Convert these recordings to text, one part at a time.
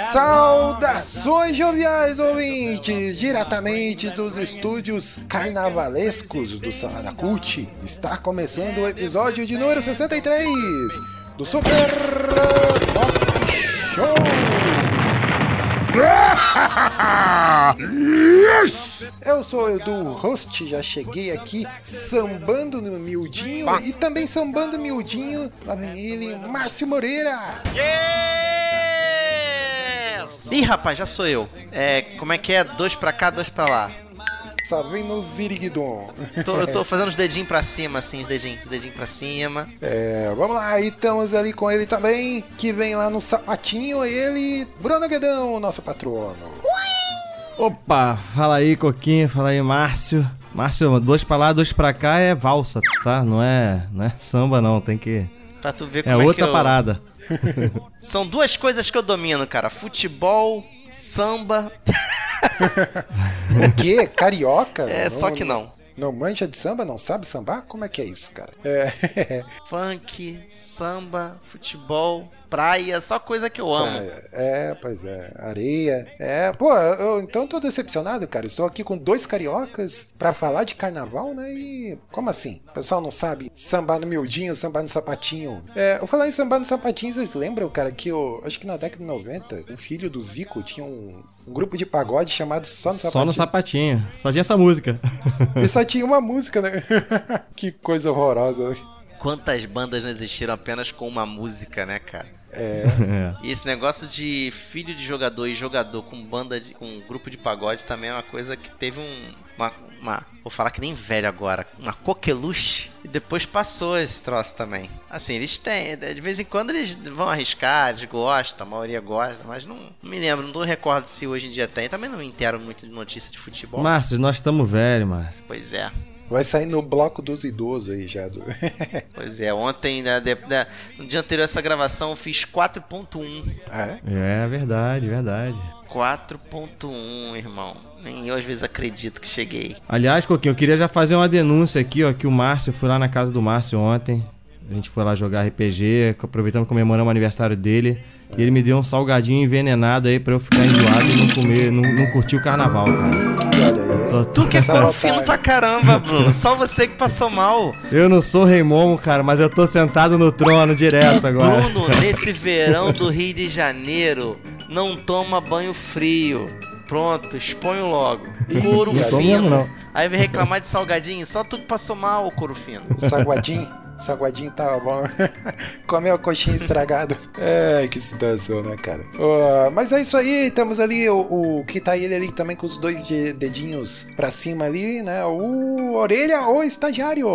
Saudações joviais ouvintes, diretamente dos estúdios carnavalescos do Salada Cult. Está começando o episódio de número 63 do Super Pop Show. Yes! Eu sou o Edu Host, já cheguei aqui sambando no miudinho e também sambando miudinho, lá vem ele, Márcio Moreira. Ih, rapaz, já sou eu. É, como é que é? Dois pra cá, dois pra lá. Só vem no Ziriguidon. Tô, eu tô fazendo os dedinhos pra cima, assim, os dedinhos, os dedinhos pra cima. É, vamos lá, e estamos ali com ele também, que vem lá no sapatinho, ele, Bruno Guedão, nosso patrono. Opa, fala aí, Coquinho, fala aí, Márcio. Márcio, dois pra lá, dois pra cá é valsa, tá? Não é, não é samba, não, tem que. Pra tu ver É como é, outra que eu... parada. São duas coisas que eu domino, cara. Futebol, samba. O quê? Carioca? É, só que não. Não manja de samba? Não sabe sambar? Como é que é isso, cara? É, Funk, samba, futebol, praia, só coisa que eu amo. é, é, pois é, areia. É, pô, eu então tô decepcionado, cara. Estou aqui com dois cariocas pra falar de carnaval, né? E como assim? O pessoal não sabe sambar no miudinho, sambar no sapatinho. É, eu falar em sambar no sapatinho, vocês lembram, cara, que eu acho que na década de 90, o filho do Zico tinha um, um grupo de pagode chamado Só no Sapatinho. Só no sapatinho. Só tinha essa música. E só tinha uma música, né? que coisa horrorosa. Quantas bandas não existiram apenas com uma música, né, cara? É, É. E esse negócio de filho de jogador e jogador com banda de, com grupo de pagode também é uma coisa que teve um uma, uma- vou falar que nem velho agora, uma coqueluche e depois passou esse troço também. Assim, eles têm, de vez em quando eles vão arriscar, eles gostam, a maioria gosta, mas não, não me lembro, não recordo se hoje em dia tem. Também não me entero muito de notícia de futebol. Márcio, nós estamos velhos, Márcio. Pois é. Vai sair no bloco dos idosos aí já. do- Pois é, ontem, de- né, no dia anterior a essa gravação, eu fiz 4.1. Ah, é? É verdade, verdade. 4.1, irmão. Nem eu às vezes acredito que cheguei. Aliás, Coquinho, eu queria já fazer uma denúncia aqui, ó, que o Márcio, eu fui lá na casa do Márcio ontem. A gente foi lá jogar RPG, aproveitando comemorando o aniversário dele. E ele me deu um salgadinho envenenado aí pra eu ficar enjoado e não comer, não, não curtir o carnaval, cara. Tô- Tu que é corofino pra caramba, Bruno. Só você que passou mal. Eu não sou Rei Momo, cara, mas eu tô sentado no trono direto agora. Bruno, nesse verão do Rio de Janeiro, não toma banho frio. Pronto, exponho logo. Couro Não tô mesmo, fino. não. Aí vem reclamar de salgadinho. Só tu que passou mal, couro fino. Saguadinho. Saguadinho tava bom. Comeu a coxinha estragada. É, que situação, né, cara? Ó, mas é isso aí, temos ali o, o que tá ele ali também com os dois de- dedinhos pra cima ali, né? O orelha ou estagiário.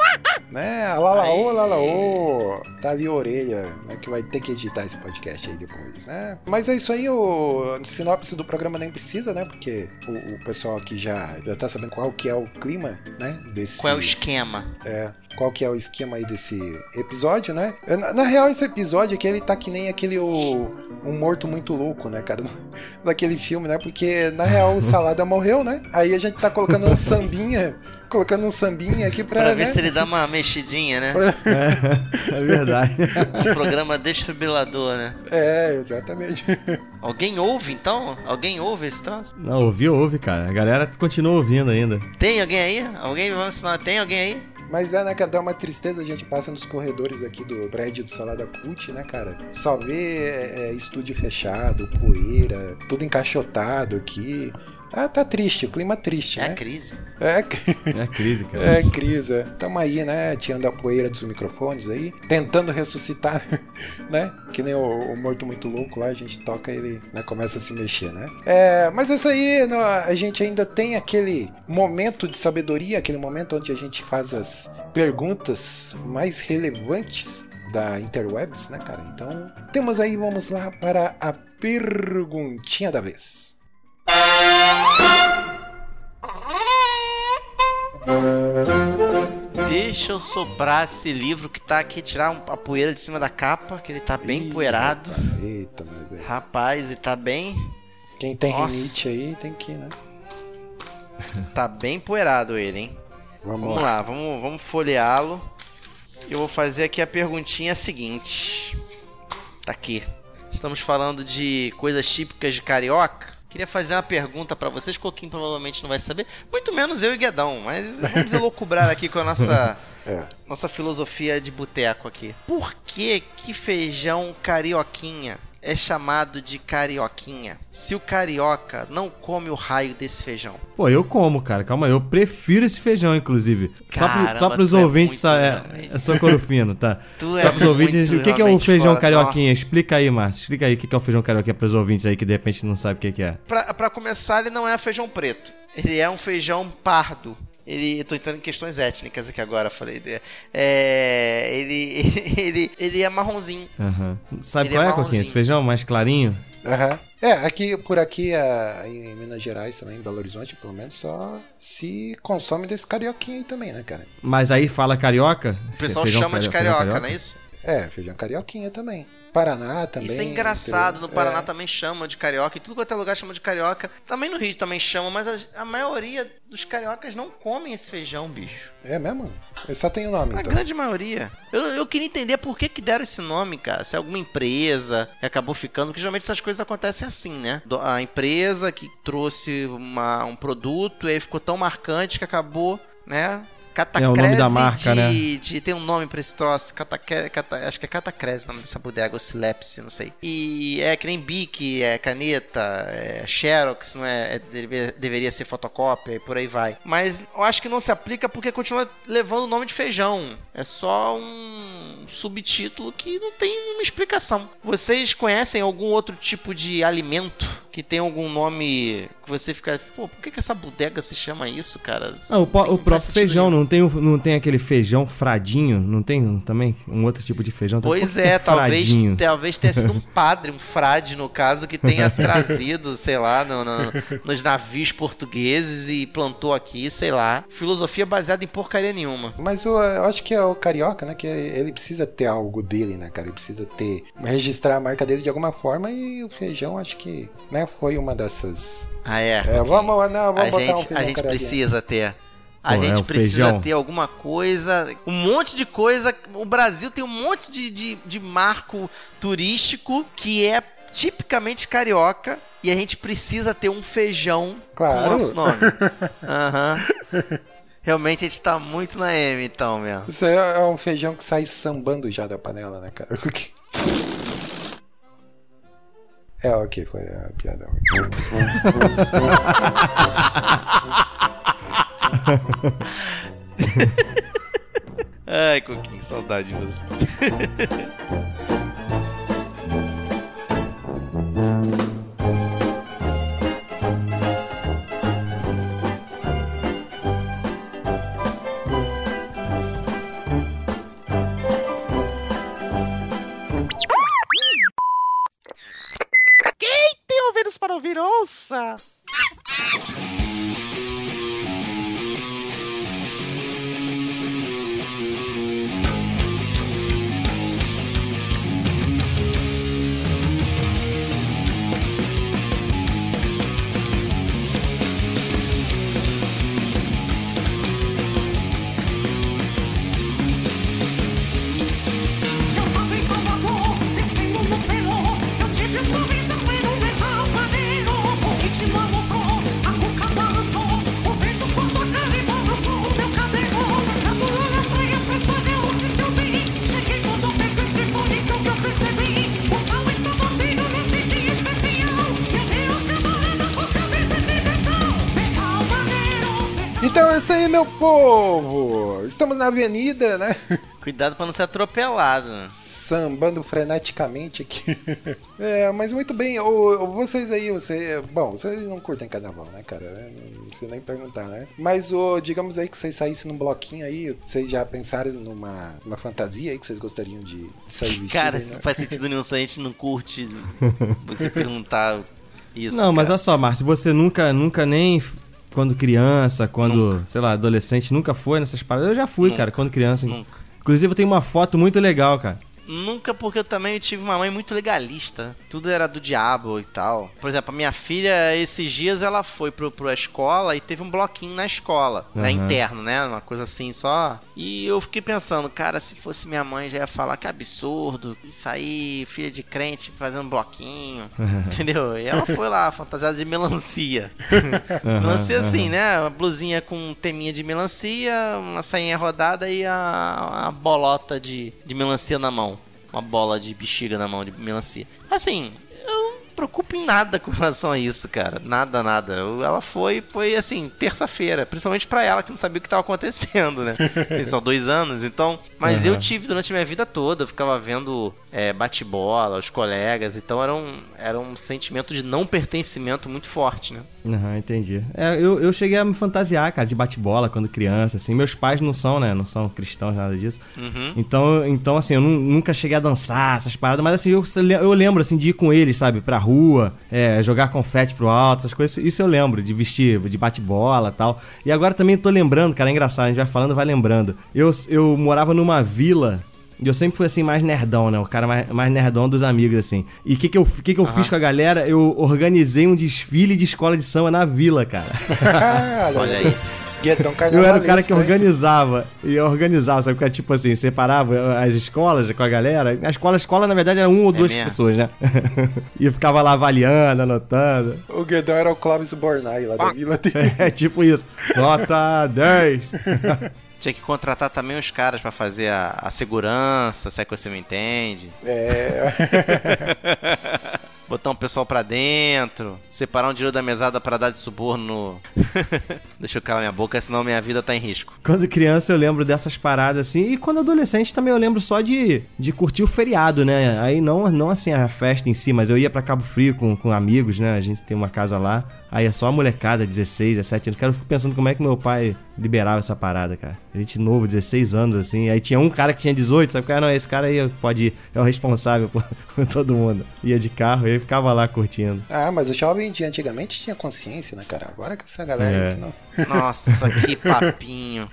né? Lalaô, lalaô. Tá ali a orelha, né? Que vai ter que editar esse podcast aí depois, né? Mas é isso aí, o sinopse do programa nem precisa, né? Porque o, o pessoal aqui já, já tá sabendo qual que é o clima, né? Desse... Qual é o esquema? É, qual que é o esquema aí desse episódio, né? Na, na real, esse episódio aqui, ele tá que nem aquele o, um morto muito louco, né, cara? Daquele filme, né? Porque, na real, o Salada morreu, né? Aí a gente tá colocando um sambinha, colocando um sambinha aqui pra, Pra ver né? se ele dá uma mexidinha, né? É, é verdade. Um programa desfibrilador, né? É, exatamente. Alguém ouve então? Alguém ouve esse troço? Não, ouvi, ouve, cara. A galera continua ouvindo ainda. Tem alguém aí? Alguém vamos ensinar? Tem alguém aí? Mas é, né, cara, dá uma tristeza, a gente passa nos corredores aqui do prédio do Salada Cult, né, cara? Só vê é, é, estúdio fechado, poeira, tudo encaixotado aqui. Ah, tá triste, o clima triste, É a né? crise. É, É crise, cara. é crise. é. Tamo aí, né? Tirando a poeira dos microfones aí. Tentando ressuscitar, né? Que nem o, o Morto Muito Louco lá, a gente toca ele né, começa a se mexer, né? É, mas isso aí, a gente ainda tem aquele momento de sabedoria, aquele momento onde a gente faz as perguntas mais relevantes da Interwebs, né, cara? Então, temos aí, vamos lá para a perguntinha da vez. Deixa eu soprar esse livro que tá aqui, tirar um- a poeira de cima da capa, que ele tá bem Ih, poeirado. rapaz, Eita, mas é. Rapaz, e tá bem. Quem tem Nossa. rinite aí tem que, né? Tá bem poeirado ele, hein? Vamos, Vamos lá. lá, vamos, vamos folheá-lo. Eu vou fazer aqui a perguntinha seguinte. Tá aqui. Estamos falando de coisas típicas de carioca. Queria fazer uma pergunta pra vocês, Coquinho provavelmente não vai saber, muito menos eu e Guedão, mas vamos elocubrar aqui com a nossa, É. nossa filosofia de boteco aqui. Por que que feijão carioquinha é chamado de carioquinha? Se o carioca não come o raio desse feijão. Pô, eu como, cara. Calma aí. Eu prefiro esse feijão, inclusive. só, pro, Caramba, só pros tu é ouvintes. muito é, realmente. é só corofino, tá? Tu só é pros ouvintes. muito O que, que é um realmente feijão carioquinha? Nossa. Explica aí, Márcio. Explica aí o que, que é o feijão carioquinha pros ouvintes aí que de repente não sabe o que, que é. Pra, pra começar, ele não é feijão preto. Ele é um feijão pardo. Ele, eu tô entrando em questões étnicas aqui agora, falei. de- É, ele, ele, ele é marronzinho. Aham. Sabe Ele qual é é, Coquinha? Esse feijão mais clarinho? Aham. É, aqui, por aqui, ah, em Minas Gerais também, em Belo Horizonte, pelo menos, só se consome desse carioquinho aí também, né, cara? Mas aí fala carioca? O pessoal Feijão chama de cario- feijão carioca, não é isso? É, feijão carioquinha também. Paraná também. Isso é engraçado. No? Paraná É. também chama de carioca. E tudo quanto é lugar chama de carioca. Também no Rio também chama, mas a, a maioria dos cariocas não comem esse feijão, bicho. É mesmo? Eu só tenho nome, A então. grande maioria. Eu, eu queria entender por que, que deram esse nome, cara. Se é alguma empresa que acabou ficando, porque geralmente essas coisas acontecem assim, né? A empresa que trouxe uma- um produto e aí ficou tão marcante que acabou, né? Catacrese É o nome da marca, de, né? de- Tem um nome pra esse troço. Catacre, cata, acho que é Catacrese o nome dessa bodega, ou Silepse, não sei. E é que nem Bic, é caneta, é Xerox, não é, é- deve- deveria ser fotocópia e por aí vai. Mas eu acho que não se aplica porque continua levando o nome de feijão. É só um subtítulo que não tem uma explicação. Vocês conhecem algum outro tipo de alimento que tem algum nome você fica, pô, por que, que essa bodega se chama isso, cara? Ah, o, Não tem- o não próprio feijão, nenhum. não tem, não tem aquele feijão fradinho? Não tem um- também um outro tipo de feijão? Pois é, é talvez, fradinho? talvez tenha sido um padre, um frade, no caso, que tenha trazido, sei lá, no- no- nos navios portugueses e plantou aqui, sei lá. Filosofia baseada em porcaria nenhuma. Mas eu, eu acho que é o carioca, né? Que ele precisa ter algo dele, né, cara? Ele precisa ter. registrar a marca dele de alguma forma e o feijão, acho que, né, foi uma dessas. Ah, é. É, vamos, não, a vamos botar um gente, feijão a gente precisa ter. A Pô, é gente o precisa feijão. ter alguma coisa, um monte de coisa. O Brasil tem um monte de, de, de marco turístico que é tipicamente carioca e a gente precisa ter um feijão com o Claro. nosso nome. Aham. Realmente a gente tá muito na M então, mesmo. Isso aí é um feijão que sai sambando já da panela, né, cara? É, ok, foi a piada. Ai, Coquinho, saudade de você. Ouvidos meu povo! Estamos na avenida, né? Cuidado pra não ser atropelado. Sambando freneticamente aqui. É, mas muito bem. O, o- vocês aí, você. Bom, vocês não curtem carnaval, né, cara? É, Não precisa nem perguntar, né? Mas o, digamos aí que vocês saíssem num bloquinho aí, vocês já pensaram numa uma fantasia aí que vocês gostariam de, de sair vestido? Cara, aí, isso né? não faz sentido nenhum se a gente não curte você perguntar isso. Não, mas cara. olha só, Márcio, você nunca, nunca nem quando criança, quando, sei lá, adolescente, nunca foi nessas paradas. Eu já fui, Nunca. cara, quando criança. Nunca. Inclusive, eu tenho uma foto muito legal, cara. Nunca porque eu também tive uma mãe muito legalista. Tudo era do diabo e tal. Por exemplo, a minha filha, esses dias ela foi pro, pro escola e teve um bloquinho na escola. Né, Aham. interno, né? Uma coisa assim só. E eu fiquei pensando, cara, se fosse minha mãe já ia falar que absurdo. Isso aí, filha de crente fazendo bloquinho. entendeu? E ela foi lá, fantasiada de melancia. Melancia Aham, assim, né? Uma blusinha com teminha de melancia, uma sainha rodada e a, a bolota de, de melancia na mão. Uma bola de bexiga na mão de melancia. Assim, eu não me preocupo em nada com relação a isso, cara. Nada, nada. Eu- Ela foi, foi assim, terça-feira. Principalmente pra ela que não sabia o que tava acontecendo, né? Tem só dois anos, então. Mas eu Aham. tive durante a minha vida toda. Eu ficava vendo é, bate-bola, os colegas. Então era um, era um sentimento de não pertencimento muito forte, né? Aham, entendi. É, eu, eu cheguei a me fantasiar, cara, de bate-bola quando criança, assim. Meus pais não são, né? Não são cristãos, nada disso. Uhum. Então, então assim, eu nu- nunca cheguei a dançar essas paradas, mas assim, eu, eu lembro, assim, de ir com eles, sabe? Pra rua, é, jogar confete pro alto, essas coisas. Isso eu lembro, de vestir, de bate-bola e tal. E agora também tô lembrando, cara, é engraçado, a gente vai falando, vai lembrando. Eu, eu morava numa vila... E eu sempre fui assim, mais nerdão, né? O cara mais, mais nerdão dos amigos, assim. E o que, que eu, que que eu fiz com a galera? Eu organizei um desfile de escola de samba na vila, cara. Olha aí. Eu era o cara que organizava. E eu organizava, sabe? Porque, tipo assim, separava as escolas com a galera. A escola, a escola, na verdade, era uma ou É duas mesmo? pessoas, né? e eu ficava lá avaliando, anotando. O Guedão era o Clóvis Bornai lá da vila. É tipo isso. Nota 10. Tinha que contratar também os caras pra fazer a, a segurança, se é que você me entende. É. Botar um pessoal pra dentro, separar um dinheiro da mesada pra dar de suborno no... Deixa eu calar minha boca, senão minha vida tá em risco. Quando criança eu lembro dessas paradas assim. E quando adolescente também eu lembro só de, de curtir o feriado, né? Aí não, não assim a festa em si, mas eu ia pra Cabo Frio com, com amigos, né? A gente tem uma casa lá. Aí é só a molecada, 16, 17 anos. Cara, eu fico pensando como é que meu pai liberava essa parada, cara. Gente novo, 16 anos, assim. Aí tinha um cara que tinha 18, sabe? Cara, não, esse cara aí pode ir, é o responsável por, todo mundo. Ia de carro e aí ficava lá curtindo. Ah, mas o jovem de antigamente tinha consciência, né, cara? Agora que essa galera É. não. Nossa, que papinho.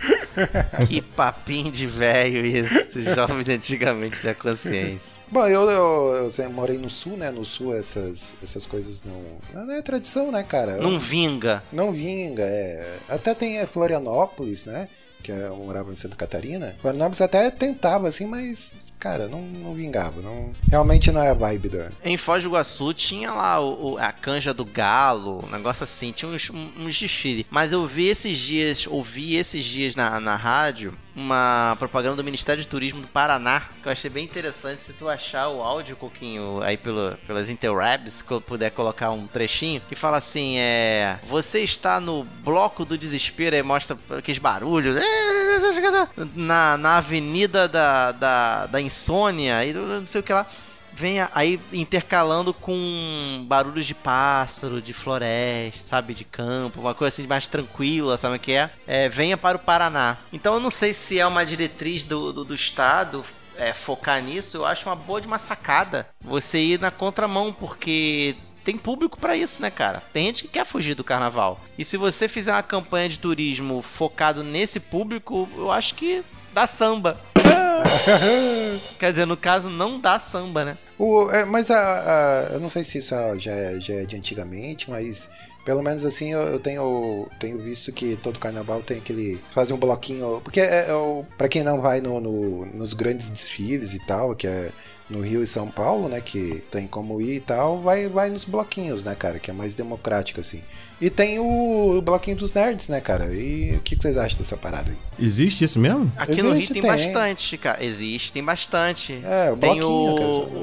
Que papinho de velho isso. Jovem de antigamente tinha consciência. Bom, eu, eu, eu sempre morei no sul, né? No sul essas, essas coisas não. Não é tradição, né, cara? Não vinga. Não vinga, é. Até tem a Florianópolis, né? Que eu morava em Santa Catarina. Florianópolis até tentava, assim, mas, cara, não, não vingava. Não... Realmente não é a vibe da. Em Foz do Iguaçu tinha lá o, o- a canja do galo, um negócio assim, tinha uns, uns desfiles. Mas eu vi esses dias, ouvi esses dias na, na rádio uma propaganda do Ministério de Turismo do Paraná, que eu achei bem interessante. Se tu achar o áudio, Coquinho, aí pelo, pelas interwebs, que eu puder colocar um trechinho, que fala assim, é... Você está no bloco do desespero, aí mostra aqueles barulhos, na, na avenida da, da, da insônia, e não sei o que lá vem aí intercalando com barulhos de pássaro, de floresta, sabe, de campo, uma coisa assim mais tranquila, sabe o que é? é? Venha para o Paraná. Então eu não sei se é uma diretriz do, do, do estado é, focar nisso, eu acho uma boa de uma sacada você ir na contramão, porque tem público pra isso, né, cara? Tem gente que quer fugir do carnaval. E se você fizer uma campanha de turismo focado nesse público, eu acho que dá samba. Quer dizer, no caso, não dá samba, né? O, é, mas a, a- eu não sei se isso já é, já é de antigamente, mas pelo menos assim eu, eu tenho, tenho visto que todo carnaval tem aquele. fazer um bloquinho. Porque é, é o, pra quem não vai no, no- nos grandes desfiles e tal, que é no Rio e São Paulo, né? Que tem como ir e tal, vai, vai nos bloquinhos, né, cara? Que é mais democrático, assim. E tem o, o bloquinho dos nerds, né, cara? E o que, que vocês acham dessa parada aí? Existe isso mesmo? Aqui no Rio Existe, tem, tem. bastante, cara. Existe, tem bastante. É, o tem bloquinho,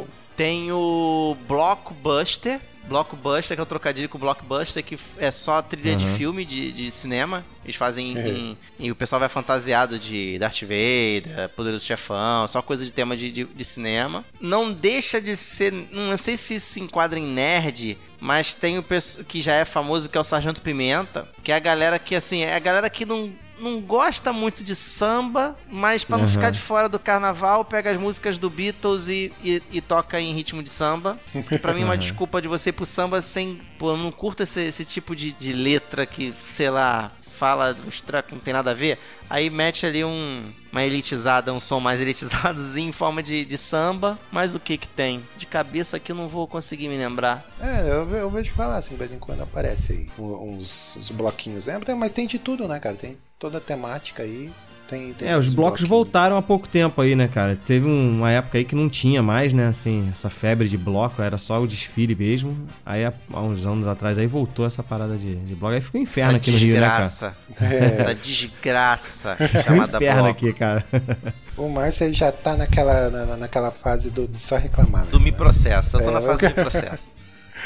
o. Tem o Blockbuster. Blockbuster, que é o trocadilho com Blockbuster, que é só trilha de Uhum. filme, de, de cinema. Eles fazem em, Uhum. em- E o pessoal vai fantasiado de Darth Vader, Poderoso Chefão, só coisa de tema de, de, de cinema. Não deixa de ser. Não sei se isso se enquadra em nerd, mas tem o que já é famoso, que é o Sargento Pimenta, que é a galera que, assim, é a galera que não não gosta muito de samba, mas pra não ficar de fora do carnaval, pega as músicas do Beatles e, e, e toca em ritmo de samba. Pra mim, é uma desculpa de você ir pro samba sem. Pô, eu não curto esse, esse tipo de, de letra que, sei lá, fala uns tracos que não tem nada a ver. Aí mete ali um, uma elitizada, um som mais elitizadozinho em forma de, de samba. Mas o que que tem? De cabeça aqui eu não vou conseguir me lembrar. É, eu, eu vejo falar assim, de vez em quando aparece aí uns, uns bloquinhos. É, mas tem de tudo, né, cara? Tem toda a temática aí. Tem, tem É, os blocos voltaram há pouco tempo aí, né, cara? Teve um- uma época aí que não tinha mais, né, assim, essa febre de bloco, era só o desfile mesmo. Aí há, uns anos atrás aí voltou essa parada de, de bloco. Aí ficou um inferno Essa aqui no Rio, né, cara? desgraça. É. Essa desgraça chamada Inferno bloco. aqui, cara. O Márcio aí já tá naquela, na- na- naquela fase do, de só reclamar. né? Do me processo. Eu tô É, na fase eu- do me processo.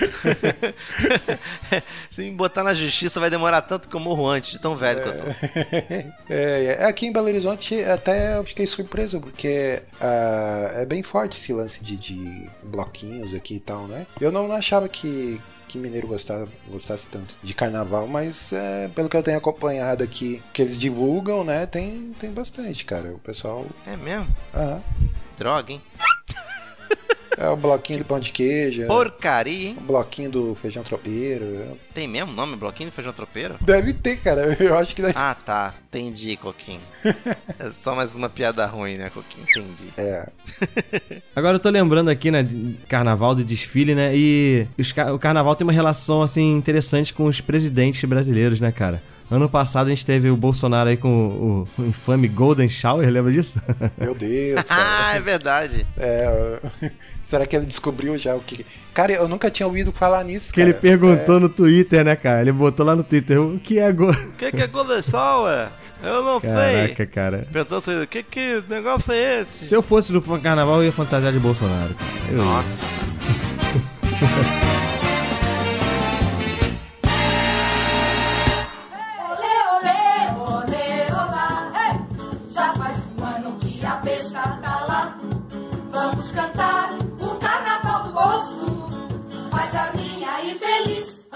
Se me botar na justiça vai demorar tanto que eu morro antes, de tão velho que eu tô. É, é, aqui em Belo Horizonte até eu fiquei surpreso, porque ah, é bem forte esse lance de, de bloquinhos aqui e tal, né? Eu não achava que, que mineiro gostava, gostasse tanto de carnaval, mas é, pelo que eu tenho acompanhado aqui, que eles divulgam, né? Tem, tem bastante, cara. O pessoal. É mesmo? aham. Droga, hein? é o bloquinho do pão de queijo, é Porcaria, hein? o bloquinho do feijão tropeiro. é. Tem mesmo nome? Bloquinho de feijão tropeiro? Deve ter, cara. Eu acho que deve Ah, tá. Entendi, Coquinho. É só mais uma piada ruim, né, Coquinho? Entendi. É. Agora eu tô lembrando aqui, né, de carnaval, de desfile, né, e os o carnaval tem uma relação, assim, interessante com os presidentes brasileiros, né, cara? Ano passado a gente teve o Bolsonaro aí com o, o infame Golden Shower, lembra disso? Meu Deus, Ah, é verdade. É, será que ele descobriu já o que. Cara, eu nunca tinha ouvido falar nisso. que ele perguntou no Twitter, né, cara? Ele botou lá no Twitter, o que é go... O que, que é Golden Shower? Eu não Caraca, cara. Perguntou assim, que, que negócio é esse? Se eu fosse no carnaval, eu ia fantasiar de Bolsonaro. Eu- Nossa.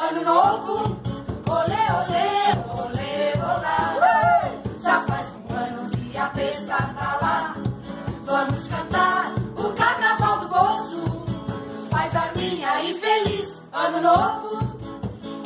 ano novo. Olê, olê, olê, olá! Já faz um ano que a pesca tá lá. Vamos cantar o carnaval do bolso. Faz a minha e feliz ano novo.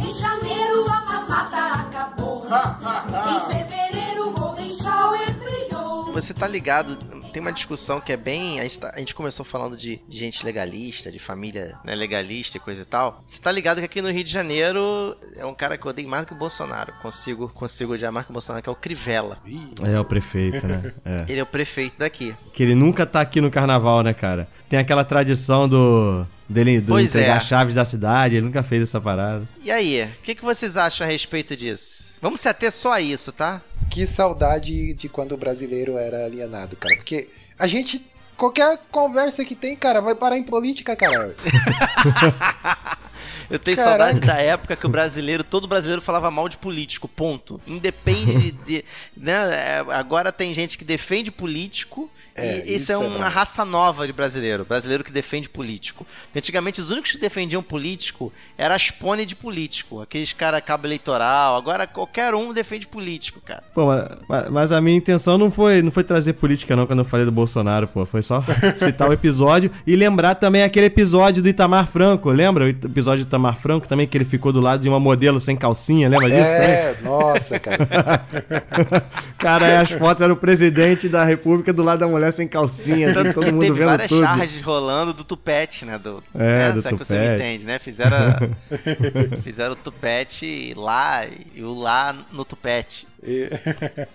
Em janeiro a mamata acabou. em fevereiro o Golden Shower brilhou. Você tá ligado? Tem uma discussão que é bem. A gente, tá- a gente começou falando de, de gente legalista, de família né, legalista e coisa e tal. Você tá ligado que aqui no Rio de Janeiro é um cara que eu odeio mais do que o Bolsonaro. Consigo, consigo odiar mais que o Bolsonaro, que é o Crivella. É o prefeito, né? É. Ele é o prefeito daqui. Que ele nunca tá aqui no carnaval, né, cara? Tem aquela tradição do. dele do Pois entregar é. chaves da cidade, ele nunca fez essa parada. E aí, o que, que vocês acham a respeito disso? Vamos se ater só a isso, tá? Que saudade de quando o brasileiro era alienado, cara. Porque a gente. Qualquer conversa que tem, cara, vai parar em política, cara. Eu tenho Caraca. saudade da época que o brasileiro, todo brasileiro falava mal de político, ponto. Independe de. de- né, é, agora tem gente que defende político. É, e isso, isso é é uma verdade. raça nova de brasileiro. Brasileiro que defende político. Antigamente, os únicos que defendiam político eram as pônei de político. Aqueles cara cabo eleitoral. Agora qualquer um defende político, cara. Pô, mas, mas a minha intenção não foi, não foi trazer política, não, quando eu falei do Bolsonaro, pô. Foi só citar o episódio e lembrar também aquele episódio do Itamar Franco. Lembra o episódio do Itamar Franco também, que ele ficou do lado de uma modelo sem calcinha? Lembra disso também? É, nossa, cara. Cara, as fotos eram o presidente da república do lado da mulher sem calcinha, assim, todo mundo Teve vendo várias tudo. charges rolando do tupete, né? Do, É, né? do Se é que você me tupete. entende, né? Fizeram, a- fizeram o tupete lá e o lá no tupete. E-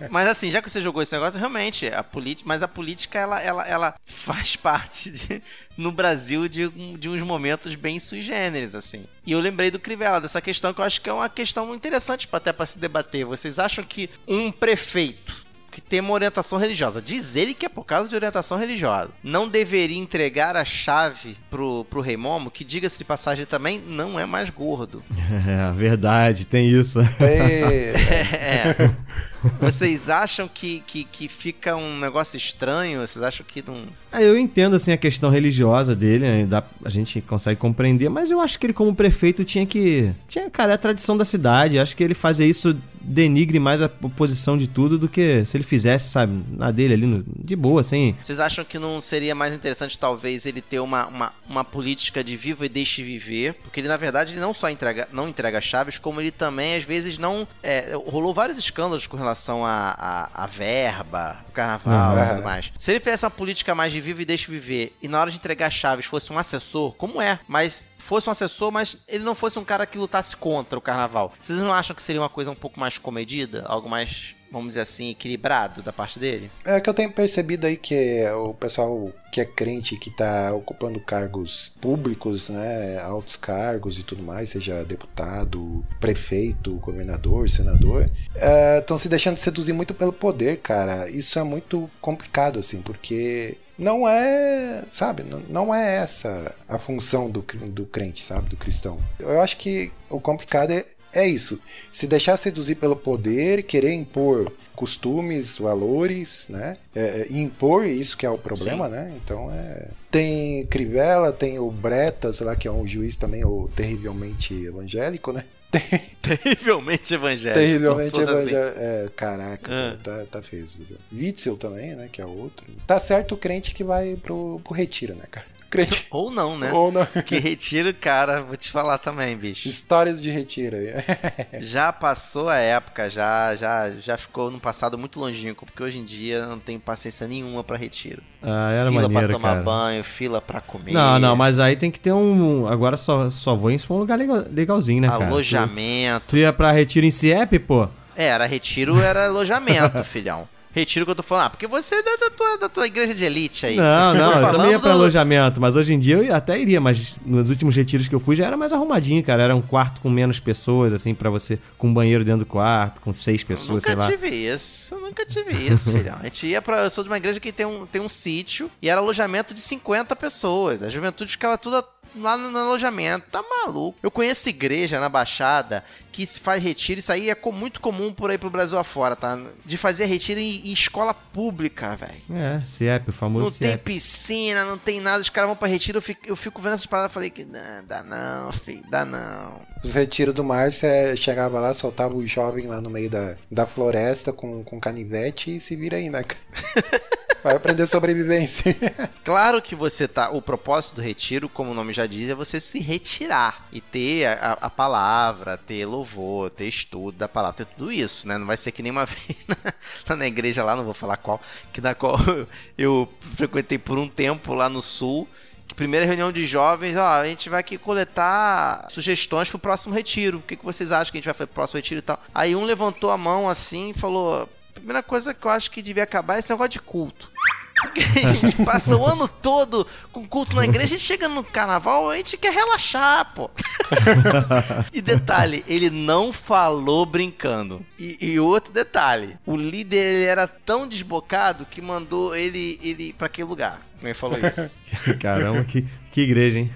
Mas assim, já que você jogou esse negócio, realmente, a política, mas a política ela, ela, ela faz parte de- no Brasil de, de uns momentos bem sui generis, assim. E eu lembrei do Crivella, dessa questão que eu acho que é uma questão interessante pra- até para se debater. Vocês acham que um prefeito que tem uma orientação religiosa, diz ele que é por causa de orientação religiosa, não deveria entregar a chave pro, pro rei Momo, que diga-se de passagem também, não é mais gordo. É, verdade, tem isso. é, É. Vocês acham que, que, que fica um negócio estranho? Vocês acham que não. Ah, eu entendo assim a questão religiosa dele, né? Dá- a gente consegue compreender, mas eu acho que ele como prefeito tinha que, tinha, cara, é a tradição da cidade. Acho que ele fazia isso denigre mais a posição de tudo do que se ele fizesse, sabe, na dele ali, no- de boa, sem. Vocês acham que não seria mais interessante, talvez, ele ter uma, uma, uma política de viva e deixe viver? Porque ele, na verdade, ele não só entrega, não entrega chaves, como ele também, às vezes, não. é, rolou vários escândalos com relação a, a, a verba, o carnaval e tudo mais. Se ele fizesse uma política mais de viva e deixe viver, e na hora de entregar chaves fosse um assessor, como é, mas. Fosse um assessor, mas ele não fosse um cara que lutasse contra o carnaval. Vocês não acham que seria uma coisa um pouco mais comedida? Algo mais, vamos dizer assim, equilibrado da parte dele? É que eu tenho percebido aí que o pessoal que é crente, que tá ocupando cargos públicos, né, altos cargos e tudo mais, seja deputado, prefeito, governador, senador, estão se deixando seduzir muito pelo poder, cara. Isso é muito complicado, assim, porque não é, sabe, não, é essa a função do, do crente, sabe, do cristão. Eu acho que o complicado é, é isso, se deixar seduzir pelo poder, querer impor costumes, valores, né? É, é, impor isso que é o problema, né? Então é. Tem Crivella, tem o Breta, sei lá, que é um juiz também, o terrivelmente evangélico, né? Terrivelmente evangélico. Terrivelmente fosse assim. evangélico. É, caraca, Ah. tá, tá feio isso. Witzel também, né? Que é outro. Tá certo o crente que vai pro, pro retiro, né, cara? Crente. Ou não, né? Ou não. Que retiro, cara, vou te falar também, bicho. Histórias de retiro aí. Já passou a época, já, já, já ficou no passado muito longínquo, porque hoje em dia eu não tenho paciência nenhuma pra retiro. Ah, era fila pra maneiro, tomar cara. banho, fila pra comer. Não, não, mas aí tem que ter um. Agora só, só vou em um lugar legal- legalzinho, né, cara? Alojamento. Tu, tu ia pra retiro em CIEP, pô? É, era retiro, era alojamento, filhão. Retiro que eu tô falando, ah, porque você é da, tua, da tua igreja de elite aí. Não, Eu não, eu também ia pra do- alojamento, mas hoje em dia eu até iria, mas nos últimos retiros que eu fui já era mais arrumadinho, cara. Era um quarto com menos pessoas, assim, pra você, com um banheiro dentro do quarto, com seis pessoas, sei nunca lá. tive isso, eu nunca tive isso, filhão. A gente ia pra. Eu sou de uma igreja que tem um, tem um sítio e era alojamento de 50 pessoas. A juventude ficava toda lá no, no alojamento. Tá maluco. Eu conheço igreja na Baixada que se faz retiro. Isso aí é co- muito comum por aí pro Brasil afora, tá? De fazer retiro em, em escola pública, velho. É, CIEP, o famoso Não tem CIEP. piscina, não tem nada, os caras vão pra retiro, eu fico, eu fico vendo essas paradas e falei que não, dá não, filho, dá não. Os retiros do mar, você chegava lá, soltava o jovem lá no meio da, da floresta com, com canivete e se vira aí, né? cara? Vai aprender sobrevivência. Claro que você tá. O propósito do retiro, como o nome já diz, é você se retirar e ter a, a- palavra, ter louvor, ter estudo da palavra, ter tudo isso, né? Não vai ser que nem uma vez na, na igreja lá, não vou falar qual, que na qual eu frequentei por um tempo lá no sul. Primeira reunião de jovens, ó, a gente vai aqui coletar sugestões pro próximo retiro. O que, que vocês acham que a gente vai fazer pro próximo retiro e tal? Aí um levantou a mão assim e falou: primeira coisa que eu acho que devia acabar é esse negócio de culto. A gente passa o ano todo com culto na igreja, a gente chega no carnaval, a gente quer relaxar, pô. e detalhe, ele não falou brincando. E, e outro detalhe, o líder ele era tão desbocado que mandou ele, ele para que lugar? Ele falou isso? Caramba, que, que igreja, hein?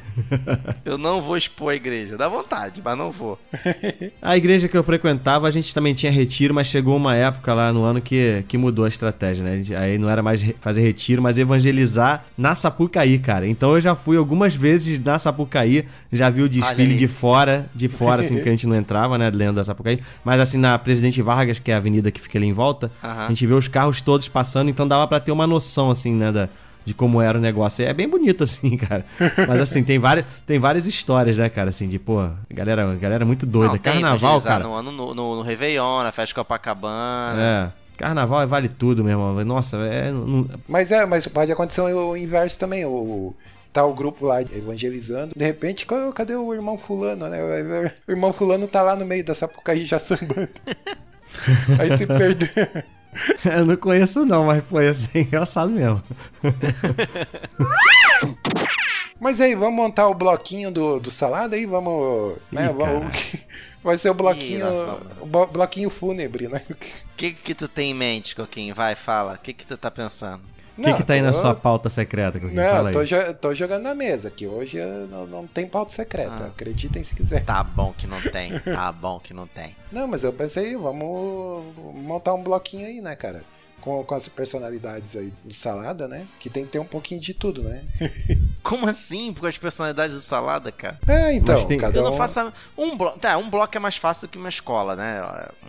Eu não vou expor a igreja, dá vontade, mas não vou. A igreja que eu frequentava, a gente também tinha retiro, mas chegou uma época lá no ano que, que mudou a estratégia, né? Aí não era mais fazer retiro, mas evangelizar na Sapucaí, cara. Então eu já fui algumas vezes na Sapucaí, já vi o desfile de fora, de fora, assim, porque a gente não entrava, né, dentro da Sapucaí. Mas assim, na Presidente Vargas, que é a avenida que fica ali em volta, Aham. a gente vê os carros todos passando, então dava pra ter uma noção, assim, né, da, de como era o negócio. É bem bonito, assim, cara. Mas assim, tem várias, tem várias histórias, né, cara, assim, de, pô, galera, galera muito doida. Não, Carnaval, cara. No, ano, no, no, no Réveillon, na festa Copacabana. É. Carnaval é vale tudo, meu irmão. Nossa, é. não- Mas é, mas pode acontecer o inverso também. O, tá o grupo lá evangelizando. De repente, ca- cadê o irmão fulano, né? O irmão fulano tá lá no meio da Sapucaí já sambando. Aí se perdeu. Eu não conheço, não, mas pô, ia ser engraçado mesmo. Mas aí, vamos montar o bloquinho do, do salada aí? Vamos. Né, Ih, vamos vai ser o bloquinho. Ih, o bloquinho fúnebre, né? O que que tu tem em mente, Coquinho? Vai, fala. O que que tu tá pensando? O que, que tá aí na sua pauta secreta? Não, Fala tô, jo- tô jogando na mesa, que hoje não, não tem pauta secreta. Ah. Acreditem se quiser. Tá bom que não tem. Tá bom que não tem. Não, mas eu pensei, vamos montar um bloquinho aí, né, cara? Com, com as personalidades aí do Salada, né? Que tem que ter um pouquinho de tudo, né? Como assim? Com as personalidades do Salada, cara? É, então, tem- cada Eu não um... faço. a- Um bloco. Tá, um bloco é mais fácil do que uma escola, né?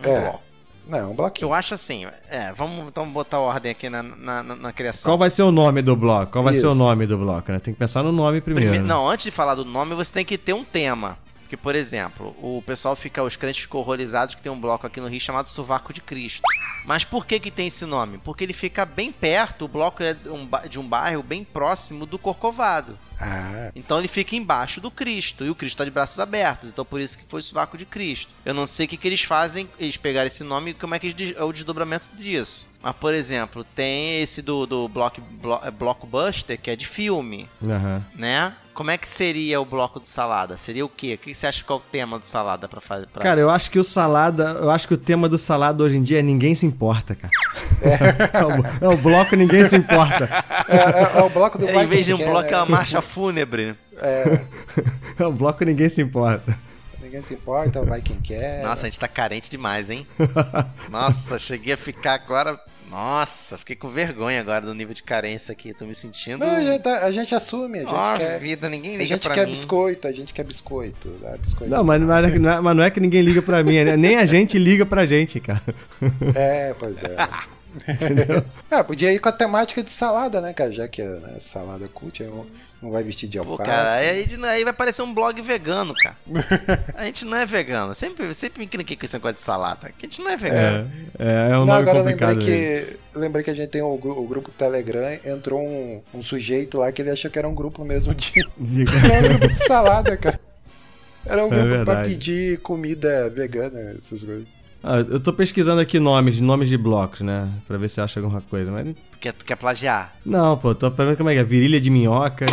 Um É. bloco. Não, um bloquinho. Eu acho assim, é, vamos então botar ordem aqui na, na, na- criação. Qual vai ser o nome do bloco? Qual vai ser o Isso. nome do bloco, né? Tem que pensar no nome primeiro. Prime- né? Não, antes de falar do nome, você tem que ter um tema. Porque, por exemplo, o pessoal fica, os crentes ficam horrorizados que tem um bloco aqui no Rio chamado Sovaco de Cristo. Mas por que que tem esse nome? Porque ele fica bem perto, o bloco é de um bairro bem próximo do Corcovado. Ah, Então ele fica embaixo do Cristo. E o Cristo está de braços abertos. Então por isso que foi o sovaco de Cristo. Eu não sei o que, que eles fazem, eles pegaram esse nome e como é que eles é o desdobramento disso. Mas, por exemplo, tem esse do, do block, blo- é, Blockbuster, que é de filme, Aham. né? Como é que seria o bloco do Salada? Seria o quê? O que você acha que é o tema do Salada pra fazer? Pra... Cara, eu acho que o salada, eu acho que o tema do salada hoje em dia é ninguém se importa, cara. É, o, é o bloco ninguém se importa. é, é- é o bloco do É, Vai em vez de um bloco, é né? uma marcha fúnebre. É, É o bloco ninguém se importa. Ninguém se importa, vai quem quer. Nossa, a gente tá carente demais, hein? Nossa, cheguei a ficar agora. Nossa, fiquei com vergonha agora do nível de carência aqui. Tô me sentindo. Não, a gente, tá- a gente assume, a gente Ó, quer. vida, ninguém A liga gente pra quer mim. biscoito, a gente quer biscoito. Dá biscoito. Não, mas não é, é- mas não é que ninguém liga pra mim, né? nem a gente liga pra gente, cara. É, pois é. Ah, podia ir com a temática de salada, né, cara? Já que é né, salada cult, aí não, não vai vestir de Pô, alface. cara, aí, aí vai parecer um blog vegano, cara. A gente não é vegano. Sempre, sempre me critiquei com esse negócio de salada. Que a gente não é vegano. É, é, é um Não, nome agora eu lembrei complicado. mesmo. que, lembrei que a gente tem o, o grupo Telegram, entrou um, um sujeito lá que ele achou que era um grupo mesmo de. Diga. Era um grupo de salada, cara. Era um É grupo pra verdade. pedir comida vegana, essas coisas. Ah, eu tô pesquisando aqui nomes, nomes de blocos, né? Pra ver se acha alguma coisa. Mas Porque tu quer plagiar. Não, pô, tô pra ver como é que é. Virilha de minhoca.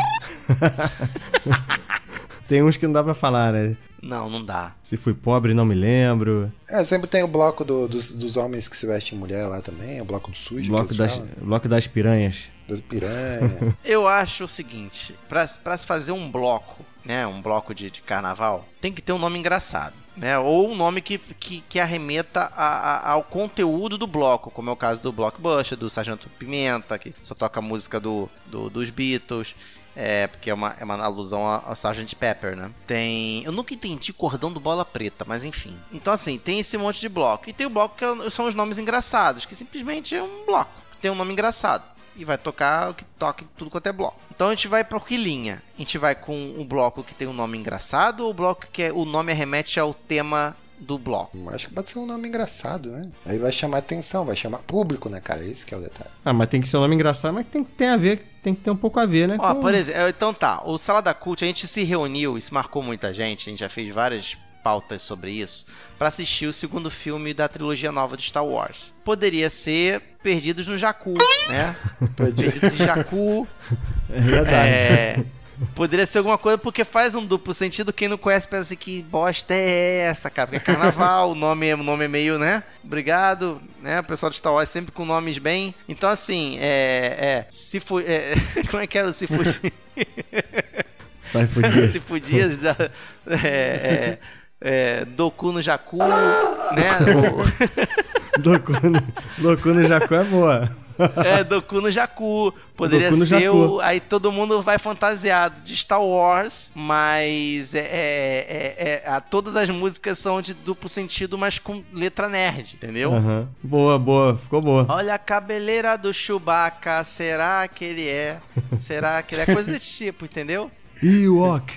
Tem uns que não dá pra falar, né? Não, não dá. Se fui pobre, não me lembro. É, sempre tem o bloco do- dos, dos homens que se vestem em mulher lá também, o bloco do sujo. Bloco das, falam, bloco das piranhas. das piranhas. Eu acho o seguinte: pra, pra se fazer um bloco, né? Um bloco de, de carnaval, tem que ter um nome engraçado. Né, ou um nome que, que, que arremeta a- a- ao conteúdo do bloco, como é o caso do Blockbuster, do Sargento Pimenta, que só toca a música do, do- dos Beatles, é, porque é uma, é uma alusão ao Sgt. Pepper, né? Tem. Eu nunca entendi cordão do bola preta, mas enfim. Então, assim, tem esse monte de bloco. E tem o bloco que é- são os nomes engraçados, que simplesmente é um bloco, tem um nome engraçado e vai tocar o que toca em tudo quanto é bloco. Então a gente vai pra que linha? A gente vai com um bloco que tem um nome engraçado ou o bloco que é, o nome arremete ao tema do bloco? Acho que pode ser um nome engraçado, né? Aí vai chamar atenção, vai chamar público, né, cara? Esse que é o detalhe. Ah, mas tem que ser um nome engraçado, mas tem que ter a ver, tem que ter um pouco a ver, né? Ó, com- por exemplo, então tá, o Salada Cult, a gente se reuniu, isso marcou muita gente, a gente já fez várias pautas sobre isso, pra assistir o segundo filme da trilogia nova de Star Wars. Poderia ser Perdidos no Jakku, né? Perdidos em Jakku, É verdade. É, poderia ser alguma coisa porque faz um duplo sentido. Quem não conhece pensa assim, que bosta é essa, cara? Porque é carnaval, o nome, é- o nome é meio, né? Obrigado, né? O pessoal de Star Wars sempre com nomes bem. Então, assim, é. é se fu é, como é que era o se fudir? Sai fudido. se fudia. já- É, é, é, Doku no Jakku, né? O- Doku no, Doku no Jacu é boa. É, Doku no Jakku. Poderia Doku no ser o. Aí todo mundo vai fantasiado de Star Wars, mas é, é, é- é- a- todas as músicas são de duplo sentido, mas com letra nerd, entendeu? Aham. Boa, boa, ficou boa. Olha a cabeleira do Chewbacca, será que ele é? Será que ele é? Coisa desse tipo, entendeu? Ewok.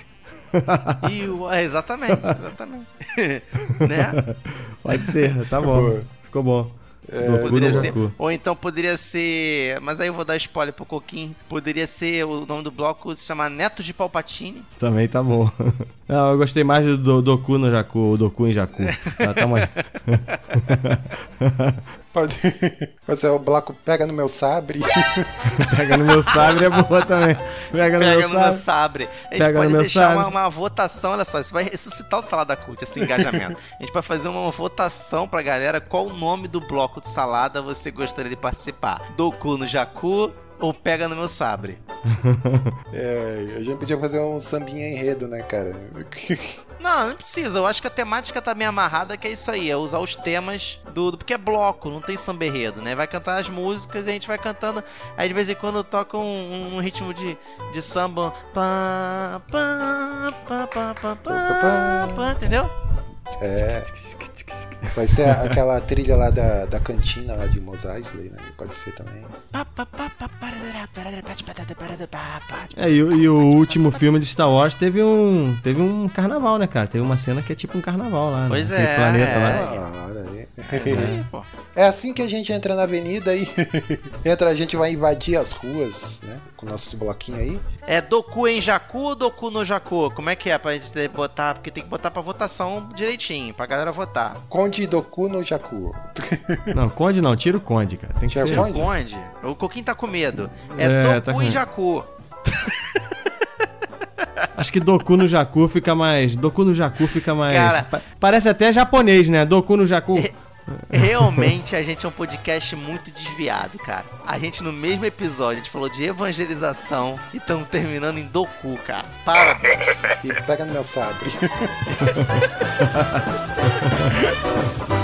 E o, é, exatamente, exatamente. né? Pode ser, tá bom. Ficou bom. Doku Poderia ser, ou então poderia ser, mas aí eu vou dar spoiler pro Coquinho. Poderia ser o nome do bloco se chamar Netos de Palpatine. Também tá bom. Não, eu gostei mais do do Doku no Jacu, o Doku em Jacu. Tá, tamo aí. Pode, pode ser o bloco Pega no meu sabre. Pega no meu sabre é boa também. Pega no Pega meu no meu sabre. sabre. A gente Pega no pode meu deixar uma, uma votação, olha só, isso vai ressuscitar o Salada Cult, esse engajamento. A gente vai fazer uma votação pra galera qual o nome do bloco de salada você gostaria de participar. Doku no Jacu ou Pega no meu sabre? É, a gente podia fazer um sambinha enredo, né, cara? Não, não precisa. Eu acho que a temática tá bem amarrada, que é isso aí, é usar os temas do. do- porque é bloco, não tem samba enredo, né? Vai cantar as músicas e a gente vai cantando. Aí de vez em quando toca um, um ritmo de, de samba. Pá, pá, pá, pá, pá, pá, pá, entendeu? É. Vai ser a- aquela trilha lá da, da cantina lá de Mos Eisley, né? Pode ser também. É, e, o- e o último filme de Star Wars teve um, teve um carnaval, né, cara? Teve uma cena que é tipo um carnaval lá. Pois né? É, planeta é. lá. Olha aí. É. É assim que a gente entra na avenida e entra, a gente vai invadir as ruas, né? Com nossos bloquinhos aí. É Doku em Jaku ou Doku no Jaku? Como é que é pra gente botar? Porque tem que botar pra votação direitinho, pra galera votar. Conde Doku no Jaku. Não, Conde não, tira o Conde, cara. Tem que Tira ser. Conde? Conde? O Coquinho tá com medo. É, É, Doku tá. Jaku. Acho que Doku no Jaku fica mais. Doku no Jaku fica mais. Cara- pa- parece até japonês, né? Doku no Jaku. Realmente a gente é um podcast muito desviado, cara. A gente no mesmo episódio, a gente falou de evangelização e estamos terminando em Doku, cara. Parabéns. E pega no meu sabre.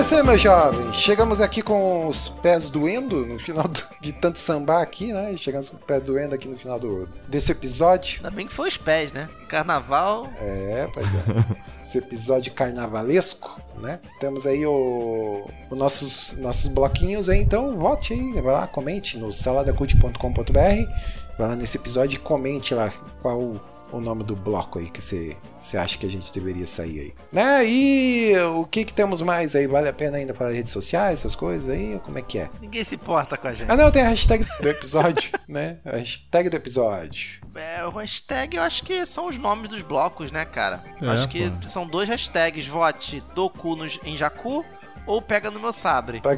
Aí, meus jovens. Chegamos aqui com os pés doendo no final do- de tanto sambar aqui, né? Chegamos com os pés doendo aqui no final do, desse episódio. Ainda bem que foi os pés, né? Carnaval. É, pois é. Esse episódio carnavalesco, né? Temos aí o, o nossos, nossos bloquinhos aí, então vote aí, vai lá, comente no saladacult.com.br, vai lá nesse episódio e comente lá qual o, nome do bloco aí que você você acha que a gente deveria sair aí. Né? E o que que temos mais aí? Vale a pena ainda para redes sociais, essas coisas aí? Como é que é? Ninguém se importa com a gente. Ah não, tem a hashtag do episódio, né? A hashtag do episódio. É, o hashtag eu acho que são os nomes dos blocos, né, cara? É, acho que pô. são dois hashtags. Vote Doku no, em Jaku ou pega no meu sabre.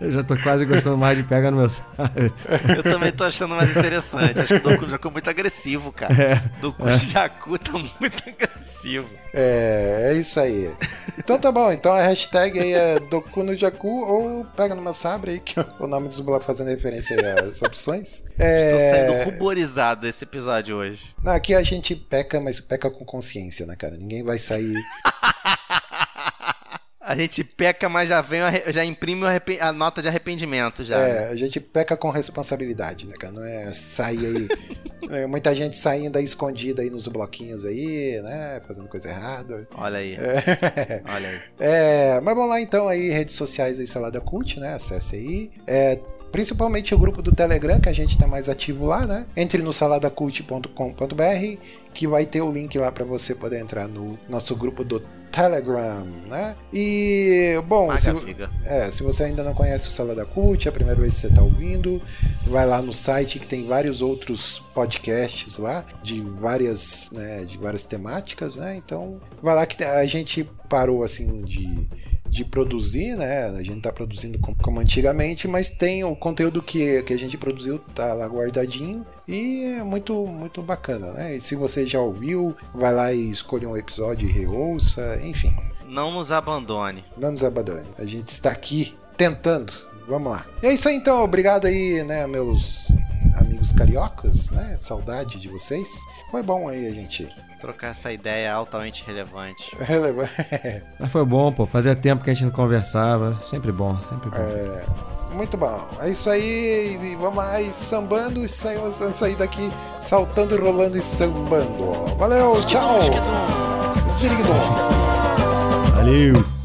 Eu já tô quase gostando mais de pega no meu sabre. Eu também tô achando mais interessante. Acho que o Doku no Jaku é muito agressivo, cara. É. Doku no Jaku tá muito agressivo. É, é isso aí. Então tá bom, então a hashtag aí é Doku no Jaku ou pega no meu sabre aí, que é o nome dos blocos fazendo referência aí às opções. Tô É, saindo ruborizado desse episódio hoje. não, aqui a gente peca, mas peca com consciência, né, cara? Ninguém vai sair. A gente peca, mas já vem, já imprime a nota de arrependimento já. né? É, a gente peca com responsabilidade, né, cara? Não é sair aí. é, muita gente saindo aí escondida aí nos bloquinhos aí, né? Fazendo coisa errada. Olha aí, É. olha aí. É, mas vamos lá então aí, redes sociais aí, Salada Cult, né? Acesse aí. É, principalmente o grupo do Telegram, que a gente tá mais ativo lá, né? Entre no saladacult.com.br, que vai ter o link lá para você poder entrar no nosso grupo do Telegram, né? E, bom, se, é, se você ainda não conhece o Salada Cult, é a primeira vez que você está ouvindo, vai lá no site que tem vários outros podcasts lá, de várias, né, de várias temáticas, né? Então, vai lá que a gente parou assim de, de produzir, né? A gente tá produzindo como, como antigamente, mas tem o conteúdo que, que a gente produziu tá lá guardadinho e é muito muito bacana, né? E se você já ouviu, vai lá e escolha um episódio e reouça, enfim. Não nos abandone. Não nos abandone. A gente está aqui tentando. Vamos lá. E é isso aí então. Obrigado aí, né, meus amigos cariocas, né? Saudade de vocês. Foi bom aí a gente Trocar essa ideia altamente relevante. Mas foi bom, pô. Fazia tempo que a gente não conversava. Sempre bom, sempre bom. É, muito bom. É isso aí. E vamos lá, e sambando e saímos vamos sair daqui saltando, rolando e sambando. Valeu, tchau. Zirigdom. Valeu!